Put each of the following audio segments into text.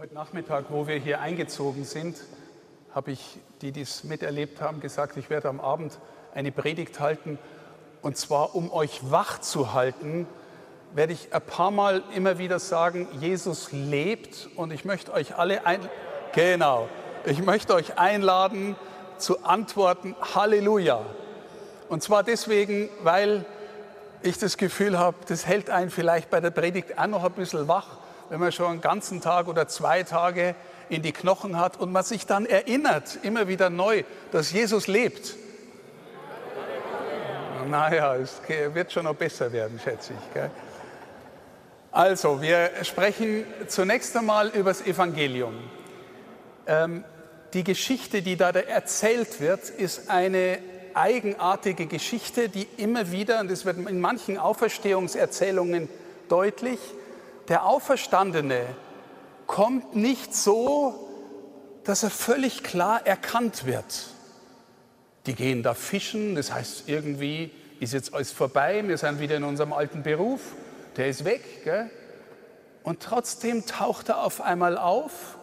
Heute Nachmittag, wo wir hier eingezogen sind, habe ich, die dies miterlebt haben, gesagt, ich werde am Abend eine Predigt halten. Und zwar, um euch wach zu halten, werde ich ein paar Mal immer wieder sagen, Jesus lebt und ich möchte euch alle ein, genau, ich möchte euch einladen zu antworten, Halleluja. Und zwar deswegen, weil ich das Gefühl habe, das hält einen vielleicht bei der Predigt auch noch ein bisschen wach wenn man schon einen ganzen Tag oder zwei Tage in die Knochen hat und man sich dann erinnert, immer wieder neu, dass Jesus lebt. Naja, es wird schon noch besser werden, schätze ich. Gell? Also, wir sprechen zunächst einmal über das Evangelium. Ähm, die Geschichte, die da erzählt wird, ist eine eigenartige Geschichte, die immer wieder, und das wird in manchen Auferstehungserzählungen deutlich, der Auferstandene kommt nicht so, dass er völlig klar erkannt wird. Die gehen da fischen, das heißt irgendwie ist jetzt alles vorbei, wir sind wieder in unserem alten Beruf, der ist weg. Gell? Und trotzdem taucht er auf einmal auf,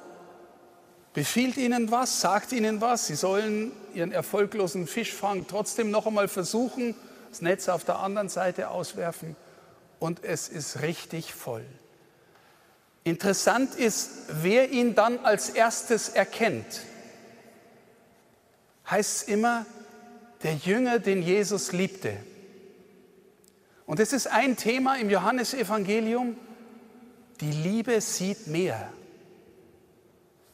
befiehlt ihnen was, sagt ihnen was, sie sollen ihren erfolglosen Fischfang trotzdem noch einmal versuchen, das Netz auf der anderen Seite auswerfen und es ist richtig voll. Interessant ist, wer ihn dann als erstes erkennt. Heißt es immer, der Jünger, den Jesus liebte. Und es ist ein Thema im Johannesevangelium, die Liebe sieht mehr.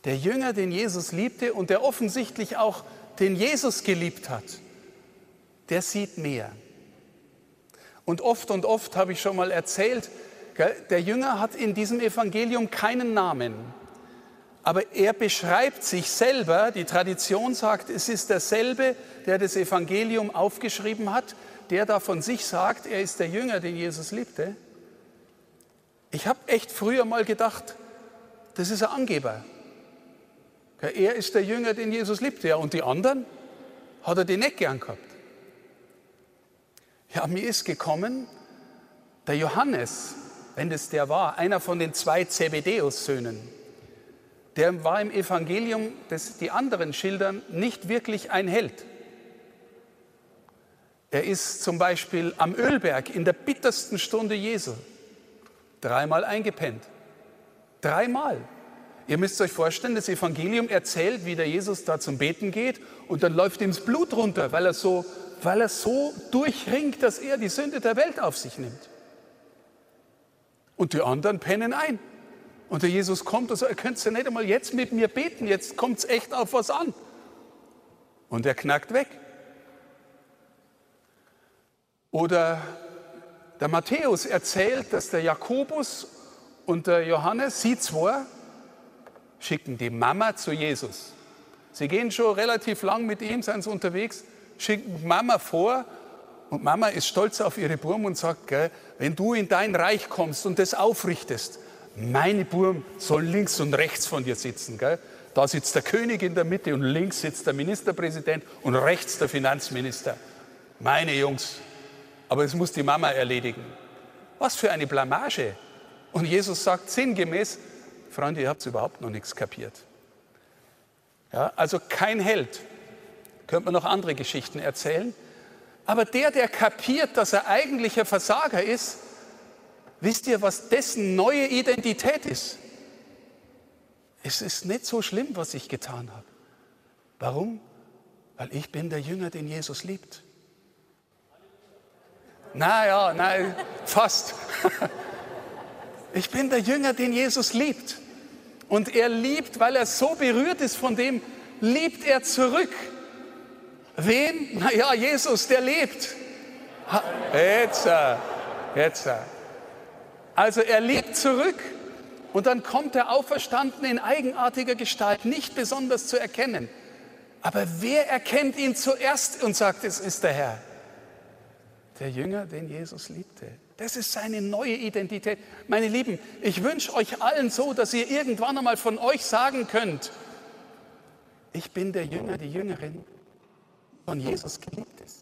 Der Jünger, den Jesus liebte und der offensichtlich auch den Jesus geliebt hat, der sieht mehr. Und oft und oft habe ich schon mal erzählt, der Jünger hat in diesem Evangelium keinen Namen, aber er beschreibt sich selber. Die Tradition sagt, es ist derselbe, der das Evangelium aufgeschrieben hat, der da von sich sagt, er ist der Jünger, den Jesus liebte. Ich habe echt früher mal gedacht, das ist ein Angeber. Er ist der Jünger, den Jesus liebte. Ja, und die anderen hat er die nicht gern gehabt. Ja, mir ist gekommen, der Johannes, wenn das der war, einer von den zwei Zebedeus-Söhnen, der war im Evangelium, das die anderen schildern, nicht wirklich ein Held. Er ist zum Beispiel am Ölberg in der bittersten Stunde Jesu dreimal eingepennt. Dreimal. Ihr müsst euch vorstellen, das Evangelium erzählt, wie der Jesus da zum Beten geht und dann läuft ihm das Blut runter, weil er so, weil er so durchringt, dass er die Sünde der Welt auf sich nimmt. Und die anderen pennen ein. Und der Jesus kommt und sagt, ihr könnt ja nicht einmal jetzt mit mir beten, jetzt kommt es echt auf was an. Und er knackt weg. Oder der Matthäus erzählt, dass der Jakobus und der Johannes, sie zwei, schicken die Mama zu Jesus. Sie gehen schon relativ lang mit ihm, sind sie unterwegs, schicken Mama vor und Mama ist stolz auf ihre Burm und sagt, gell, wenn du in dein Reich kommst und das aufrichtest, meine Burm soll links und rechts von dir sitzen. Gell? Da sitzt der König in der Mitte und links sitzt der Ministerpräsident und rechts der Finanzminister. Meine Jungs. Aber es muss die Mama erledigen. Was für eine Blamage. Und Jesus sagt sinngemäß, Freunde, ihr habt überhaupt noch nichts kapiert. Ja, also kein Held. Könnte man noch andere Geschichten erzählen. Aber der, der kapiert, dass er eigentlich ein Versager ist, wisst ihr, was dessen neue Identität ist? Es ist nicht so schlimm, was ich getan habe. Warum? Weil ich bin der Jünger, den Jesus liebt. Naja, nein, fast. Ich bin der Jünger, den Jesus liebt. Und er liebt, weil er so berührt ist von dem, liebt er zurück. Wen? Naja, Jesus, der lebt. Jetzt, jetzt. Also er lebt zurück und dann kommt der Auferstandene in eigenartiger Gestalt, nicht besonders zu erkennen. Aber wer erkennt ihn zuerst und sagt, es ist der Herr? Der Jünger, den Jesus liebte. Das ist seine neue Identität. Meine Lieben, ich wünsche euch allen so, dass ihr irgendwann einmal von euch sagen könnt, ich bin der Jünger, die Jüngerin, von Jesus geliebt ist.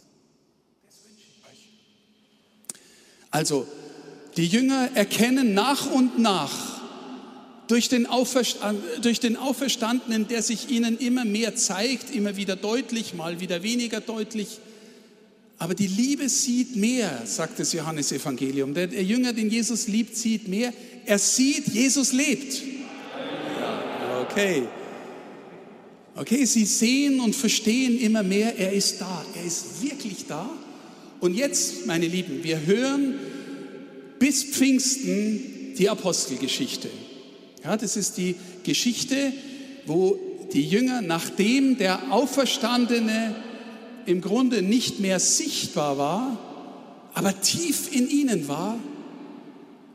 Also, die Jünger erkennen nach und nach, durch den, durch den Auferstandenen, der sich ihnen immer mehr zeigt, immer wieder deutlich, mal wieder weniger deutlich. Aber die Liebe sieht mehr, sagt das Johannesevangelium. Der, der Jünger, den Jesus liebt, sieht mehr. Er sieht, Jesus lebt. Okay. Okay, sie sehen und verstehen immer mehr, er ist da. Er ist wirklich da. Und jetzt, meine Lieben, wir hören bis Pfingsten die Apostelgeschichte. Ja, das ist die Geschichte, wo die Jünger, nachdem der Auferstandene im Grunde nicht mehr sichtbar war, aber tief in ihnen war,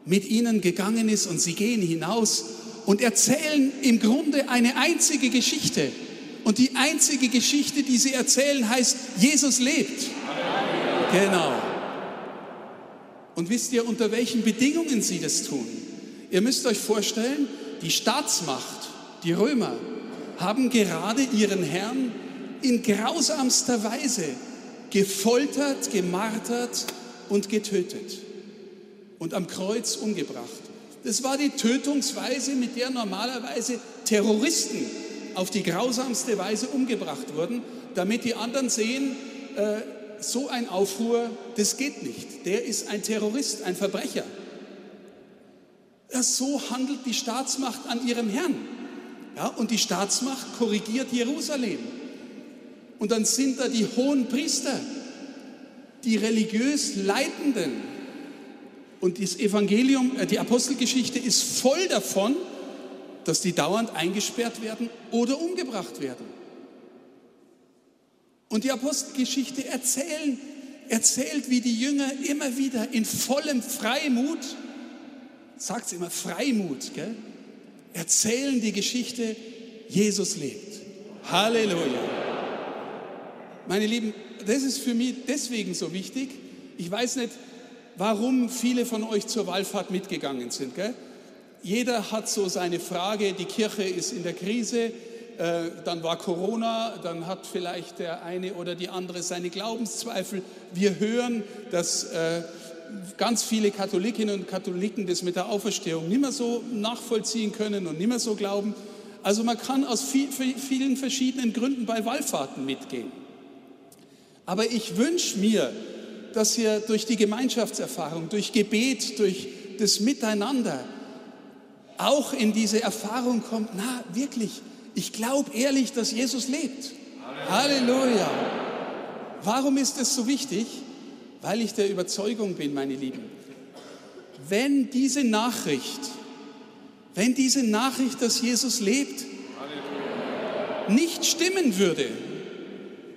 mit ihnen gegangen ist und sie gehen hinaus und erzählen im Grunde eine einzige Geschichte. Und die einzige Geschichte, die sie erzählen, heißt, Jesus lebt. Genau. Und wisst ihr, unter welchen Bedingungen sie das tun? Ihr müsst euch vorstellen, die Staatsmacht, die Römer, haben gerade ihren Herrn in grausamster Weise gefoltert, gemartert und getötet und am Kreuz umgebracht. Das war die Tötungsweise, mit der normalerweise Terroristen auf die grausamste Weise umgebracht wurden, damit die anderen sehen, äh, so ein Aufruhr, das geht nicht. Der ist ein Terrorist, ein Verbrecher. So handelt die Staatsmacht an ihrem Herrn. Ja, und die Staatsmacht korrigiert Jerusalem. Und dann sind da die hohen Priester, die religiös Leitenden. Und das Evangelium, äh, die Apostelgeschichte ist voll davon, dass die dauernd eingesperrt werden oder umgebracht werden. Und die Apostelgeschichte erzählen, erzählt, wie die Jünger immer wieder in vollem Freimut sagt immer Freimut, gell? erzählen die Geschichte, Jesus lebt. Halleluja. Meine Lieben, das ist für mich deswegen so wichtig. Ich weiß nicht, warum viele von euch zur Wallfahrt mitgegangen sind. Gell? Jeder hat so seine Frage, die Kirche ist in der Krise, äh, dann war Corona, dann hat vielleicht der eine oder die andere seine Glaubenszweifel. Wir hören, dass äh, ganz viele Katholikinnen und Katholiken das mit der Auferstehung nicht mehr so nachvollziehen können und nicht mehr so glauben. Also man kann aus vielen verschiedenen Gründen bei Wallfahrten mitgehen. Aber ich wünsche mir, dass ihr durch die Gemeinschaftserfahrung, durch Gebet, durch das Miteinander auch in diese Erfahrung kommt, na wirklich, ich glaube ehrlich, dass Jesus lebt. Halleluja. Halleluja. Warum ist es so wichtig? weil ich der Überzeugung bin, meine Lieben, wenn diese Nachricht, wenn diese Nachricht, dass Jesus lebt, nicht stimmen würde,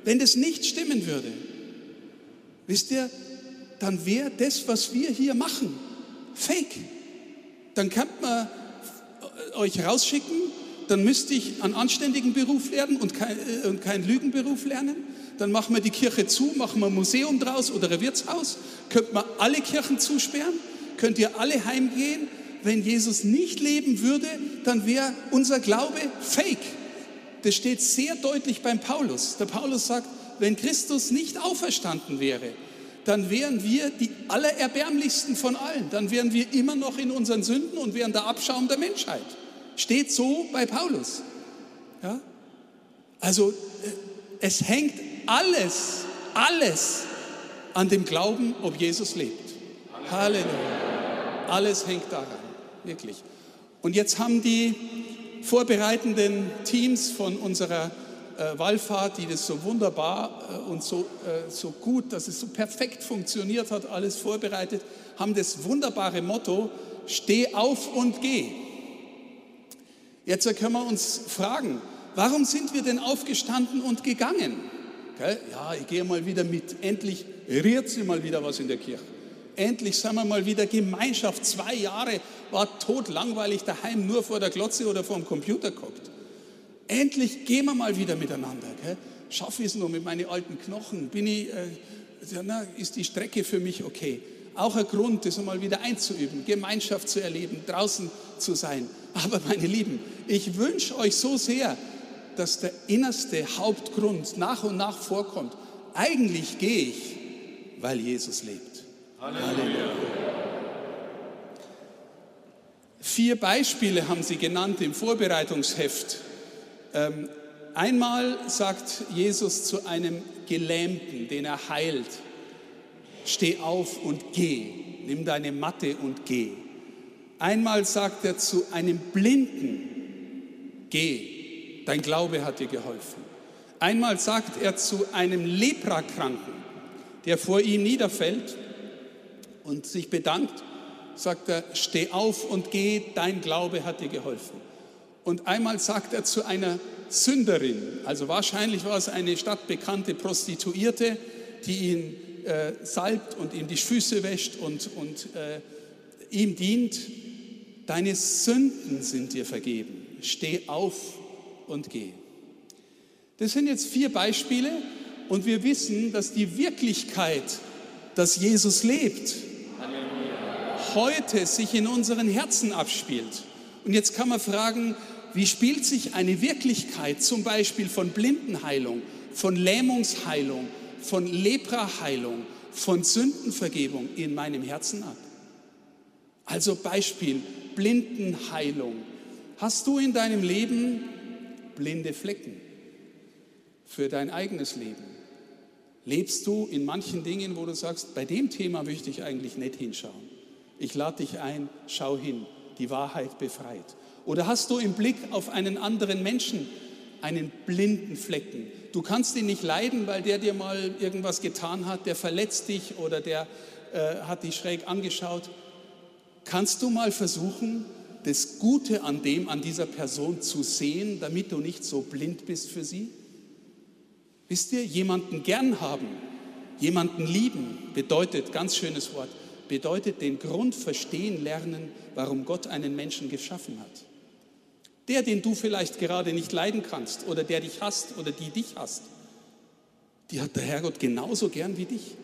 wenn das nicht stimmen würde, wisst ihr, dann wäre das, was wir hier machen, fake. Dann kann man euch rausschicken, dann müsste ich einen anständigen Beruf lernen und, kein, äh, und keinen Lügenberuf lernen dann machen wir die Kirche zu, machen wir ein Museum draus oder ein Wirtshaus. Könnt man alle Kirchen zusperren? Könnt ihr alle heimgehen? Wenn Jesus nicht leben würde, dann wäre unser Glaube fake. Das steht sehr deutlich beim Paulus. Der Paulus sagt, wenn Christus nicht auferstanden wäre, dann wären wir die allererbärmlichsten von allen. Dann wären wir immer noch in unseren Sünden und wären der Abschaum der Menschheit. Steht so bei Paulus. Ja? Also äh, es hängt alles, alles an dem Glauben, ob Jesus lebt. Halleluja. Alles hängt daran, wirklich. Und jetzt haben die vorbereitenden Teams von unserer äh, Wallfahrt, die das so wunderbar äh, und so, äh, so gut, dass es so perfekt funktioniert hat, alles vorbereitet, haben das wunderbare Motto, steh auf und geh. Jetzt können wir uns fragen, warum sind wir denn aufgestanden und gegangen? Gell? Ja, ich gehe mal wieder mit. Endlich rührt sie mal wieder was in der Kirche. Endlich sind wir mal wieder Gemeinschaft. Zwei Jahre war tot langweilig daheim nur vor der Glotze oder vor dem Computer geguckt. Endlich gehen wir mal wieder miteinander. Gell? Schaffe ich es noch mit meinen alten Knochen? Bin ich, äh, na, ist die Strecke für mich okay? Auch ein Grund, das einmal wieder einzuüben, Gemeinschaft zu erleben, draußen zu sein. Aber meine Lieben, ich wünsche euch so sehr, dass der innerste Hauptgrund nach und nach vorkommt. Eigentlich gehe ich, weil Jesus lebt. Halleluja. Vier Beispiele haben sie genannt im Vorbereitungsheft. Ähm, einmal sagt Jesus zu einem Gelähmten, den er heilt, steh auf und geh, nimm deine Matte und geh. Einmal sagt er zu einem Blinden, geh, dein Glaube hat dir geholfen. Einmal sagt er zu einem Leprakranken, der vor ihm niederfällt und sich bedankt, sagt er, steh auf und geh, dein Glaube hat dir geholfen. Und einmal sagt er zu einer Sünderin, also wahrscheinlich war es eine stadtbekannte Prostituierte, die ihn äh, salbt und ihm die Füße wäscht und, und äh, ihm dient, deine Sünden sind dir vergeben. Steh auf und geh. Das sind jetzt vier Beispiele und wir wissen, dass die Wirklichkeit, dass Jesus lebt, heute sich in unseren Herzen abspielt. Und jetzt kann man fragen, wie spielt sich eine Wirklichkeit zum Beispiel von Blindenheilung, von Lähmungsheilung, von Lepraheilung, von Sündenvergebung in meinem Herzen ab? Also Beispiel Blindenheilung. Hast du in deinem Leben blinde Flecken für dein eigenes Leben? Lebst du in manchen Dingen, wo du sagst, bei dem Thema möchte ich eigentlich nicht hinschauen? Ich lade dich ein, schau hin, die Wahrheit befreit. Oder hast du im Blick auf einen anderen Menschen einen blinden Flecken? Du kannst ihn nicht leiden, weil der dir mal irgendwas getan hat, der verletzt dich oder der äh, hat dich schräg angeschaut. Kannst du mal versuchen, das Gute an dem, an dieser Person zu sehen, damit du nicht so blind bist für sie? Wisst ihr, jemanden gern haben, jemanden lieben, bedeutet, ganz schönes Wort, bedeutet den Grund verstehen lernen, warum Gott einen Menschen geschaffen hat. Der, den du vielleicht gerade nicht leiden kannst oder der dich hasst oder die dich hasst, die hat der Herrgott genauso gern wie dich.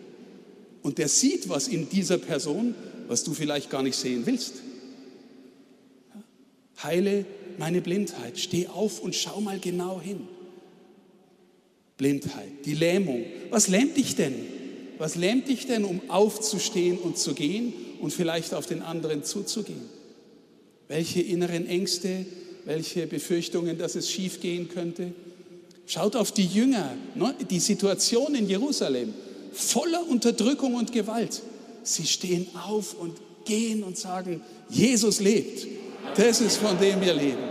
Und der sieht was in dieser Person, was du vielleicht gar nicht sehen willst. Heile meine Blindheit, steh auf und schau mal genau hin. Blindheit, die Lähmung. Was lähmt dich denn? Was lähmt dich denn, um aufzustehen und zu gehen und vielleicht auf den anderen zuzugehen? Welche inneren Ängste, welche Befürchtungen, dass es schief gehen könnte? Schaut auf die Jünger, ne, die Situation in Jerusalem, voller Unterdrückung und Gewalt. Sie stehen auf und gehen und sagen, Jesus lebt. Das ist von dem wir leben.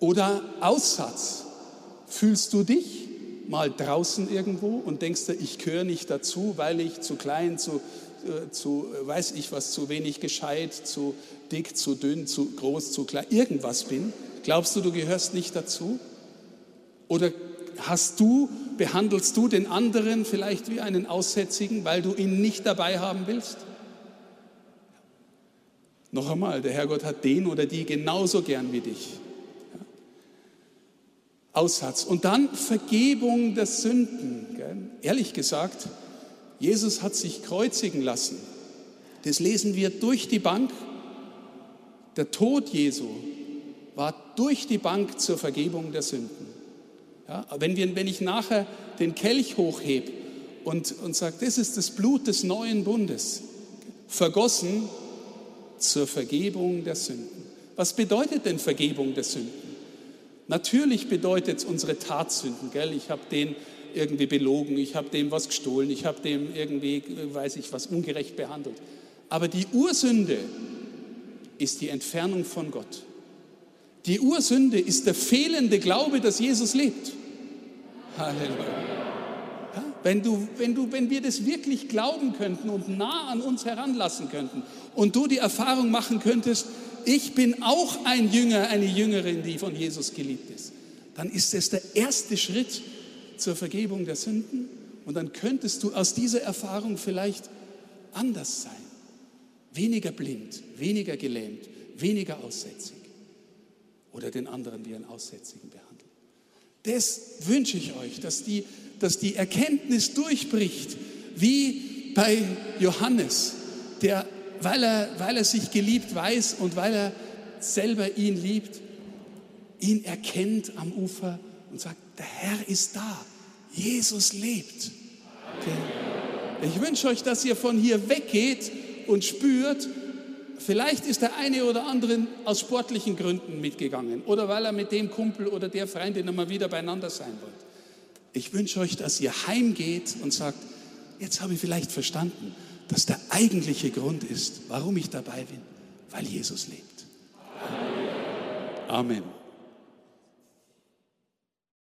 Oder Aussatz. Fühlst du dich mal draußen irgendwo und denkst du, ich gehöre nicht dazu, weil ich zu klein, zu, zu, weiß ich was, zu wenig gescheit, zu dick, zu dünn, zu groß, zu klein, irgendwas bin? Glaubst du, du gehörst nicht dazu? Oder hast du, behandelst du den anderen vielleicht wie einen Aussätzigen, weil du ihn nicht dabei haben willst? Noch einmal, der Herrgott hat den oder die genauso gern wie dich. Aussatz. Und dann Vergebung der Sünden. Ehrlich gesagt, Jesus hat sich kreuzigen lassen. Das lesen wir durch die Bank. Der Tod Jesu war durch die Bank zur Vergebung der Sünden. Ja, wenn, wir, wenn ich nachher den Kelch hochhebe und, und sage, das ist das Blut des neuen Bundes, vergossen zur Vergebung der Sünden. Was bedeutet denn Vergebung der Sünden? Natürlich bedeutet es unsere Tatsünden, gell? Ich habe den irgendwie belogen, ich habe dem was gestohlen, ich habe dem irgendwie, weiß ich was, ungerecht behandelt. Aber die Ursünde ist die Entfernung von Gott. Die Ursünde ist der fehlende Glaube, dass Jesus lebt. Halleluja. Ja, wenn, du, wenn, du, wenn wir das wirklich glauben könnten und nah an uns heranlassen könnten und du die Erfahrung machen könntest, ich bin auch ein Jünger, eine Jüngerin, die von Jesus geliebt ist, dann ist es der erste Schritt zur Vergebung der Sünden und dann könntest du aus dieser Erfahrung vielleicht anders sein. Weniger blind, weniger gelähmt, weniger aussätzig oder den anderen wie einen Aussätzigen behandeln. Das wünsche ich euch, dass die, dass die Erkenntnis durchbricht, wie bei Johannes, der weil er, weil er sich geliebt weiß und weil er selber ihn liebt, ihn erkennt am Ufer und sagt, der Herr ist da, Jesus lebt. Okay. Ich wünsche euch, dass ihr von hier weggeht und spürt, vielleicht ist der eine oder andere aus sportlichen Gründen mitgegangen oder weil er mit dem Kumpel oder der Freundin immer wieder beieinander sein wollte. Ich wünsche euch, dass ihr heimgeht und sagt, jetzt habe ich vielleicht verstanden, dass der eigentliche Grund ist, warum ich dabei bin, weil Jesus lebt. Amen.